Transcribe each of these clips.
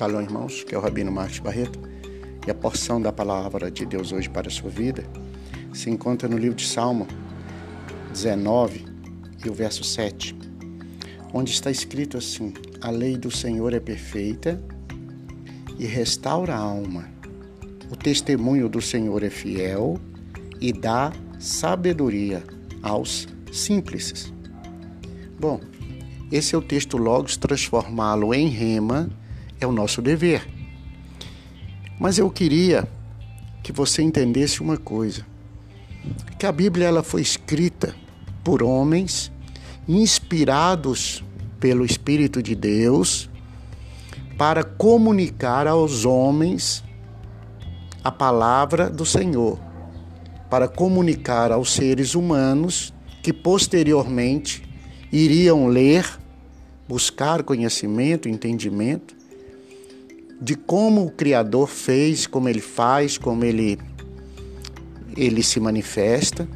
Shalom, irmãos, que é o Rabino Marcos Barreto. E a porção da palavra de Deus hoje para a sua vida se encontra no livro de Salmo 19 e o verso 7, onde está escrito assim: A lei do Senhor é perfeita e restaura a alma. O testemunho do Senhor é fiel e dá sabedoria aos simples. Bom, esse é o texto Logos, transformá-lo em rema é o nosso dever. Mas eu queria que você entendesse uma coisa, que a Bíblia ela foi escrita por homens inspirados pelo Espírito de Deus para comunicar aos homens a palavra do Senhor, para comunicar aos seres humanos que posteriormente iriam ler, buscar conhecimento, entendimento de como o Criador fez, como ele faz, como ele, ele se manifesta.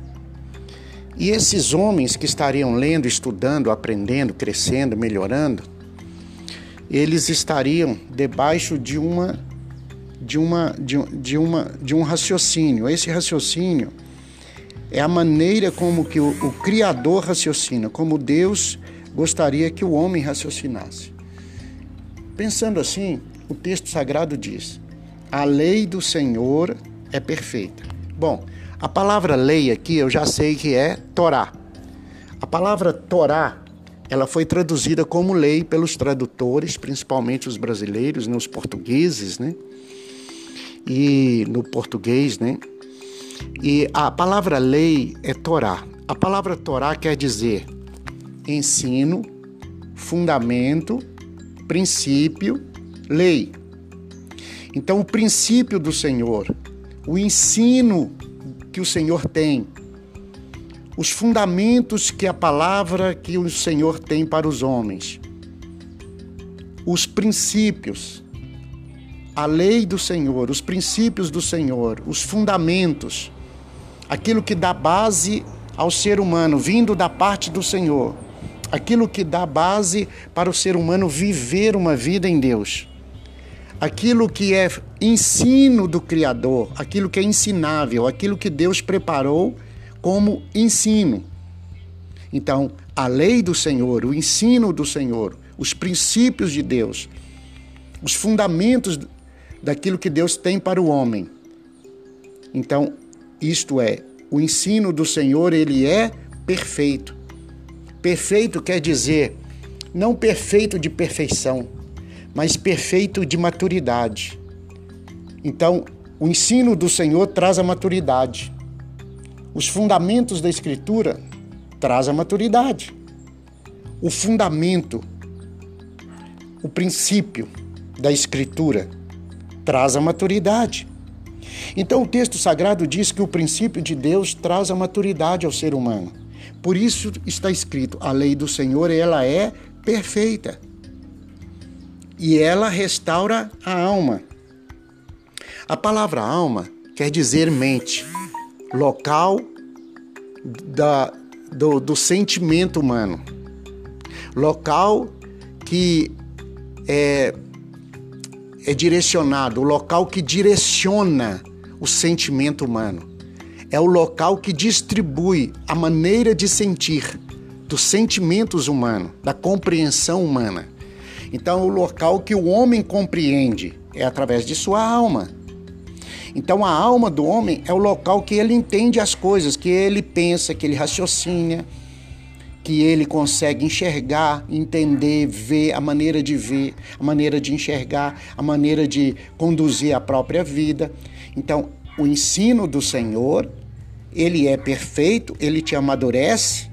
E esses homens que estariam lendo, estudando, aprendendo, crescendo, melhorando, eles estariam debaixo de uma de uma de, de uma de um raciocínio. Esse raciocínio é a maneira como que o, o criador raciocina, como Deus gostaria que o homem raciocinasse. Pensando assim, o texto sagrado diz: a lei do Senhor é perfeita. Bom, a palavra lei aqui eu já sei que é Torá. A palavra Torá, ela foi traduzida como lei pelos tradutores, principalmente os brasileiros, né, os portugueses, né? E no português, né? E a palavra lei é Torá. A palavra Torá quer dizer ensino, fundamento, princípio lei. Então, o princípio do Senhor, o ensino que o Senhor tem, os fundamentos que a palavra que o Senhor tem para os homens, os princípios, a lei do Senhor, os princípios do Senhor, os fundamentos, aquilo que dá base ao ser humano, vindo da parte do Senhor, aquilo que dá base para o ser humano viver uma vida em Deus aquilo que é ensino do Criador, aquilo que é ensinável, aquilo que Deus preparou como ensino. Então, a lei do Senhor, o ensino do Senhor, os princípios de Deus, os fundamentos daquilo que Deus tem para o homem. Então, isto é, o ensino do Senhor, ele é perfeito. Perfeito quer dizer não perfeito de perfeição, mas perfeito de maturidade. Então, o ensino do Senhor traz a maturidade. Os fundamentos da Escritura traz a maturidade. O fundamento, o princípio da Escritura traz a maturidade. Então o texto sagrado diz que o princípio de Deus traz a maturidade ao ser humano. Por isso está escrito: a lei do Senhor ela é perfeita e ela restaura a alma. A palavra alma quer dizer mente, local da, do, do sentimento humano, local que é, é direcionado, o local que direciona o sentimento humano. É o local que distribui a maneira de sentir dos sentimentos humanos, da compreensão humana. Então, o local que o homem compreende é através de sua alma. Então, a alma do homem é o local que ele entende as coisas, que ele pensa, que ele raciocina, que ele consegue enxergar, entender, ver a maneira de ver, a maneira de enxergar, a maneira de conduzir a própria vida. Então, o ensino do Senhor, ele é perfeito, ele te amadurece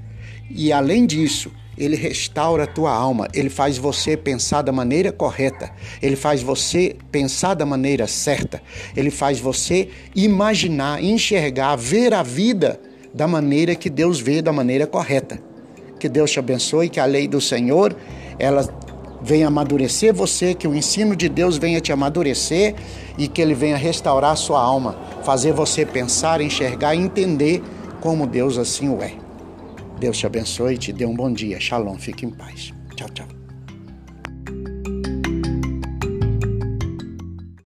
e além disso, ele restaura a tua alma, ele faz você pensar da maneira correta, ele faz você pensar da maneira certa, ele faz você imaginar, enxergar, ver a vida da maneira que Deus vê, da maneira correta. Que Deus te abençoe, que a lei do Senhor, ela venha amadurecer você, que o ensino de Deus venha te amadurecer e que ele venha restaurar a sua alma, fazer você pensar, enxergar e entender como Deus assim o é. Deus te abençoe e te dê um bom dia. Shalom, fique em paz. Tchau, tchau.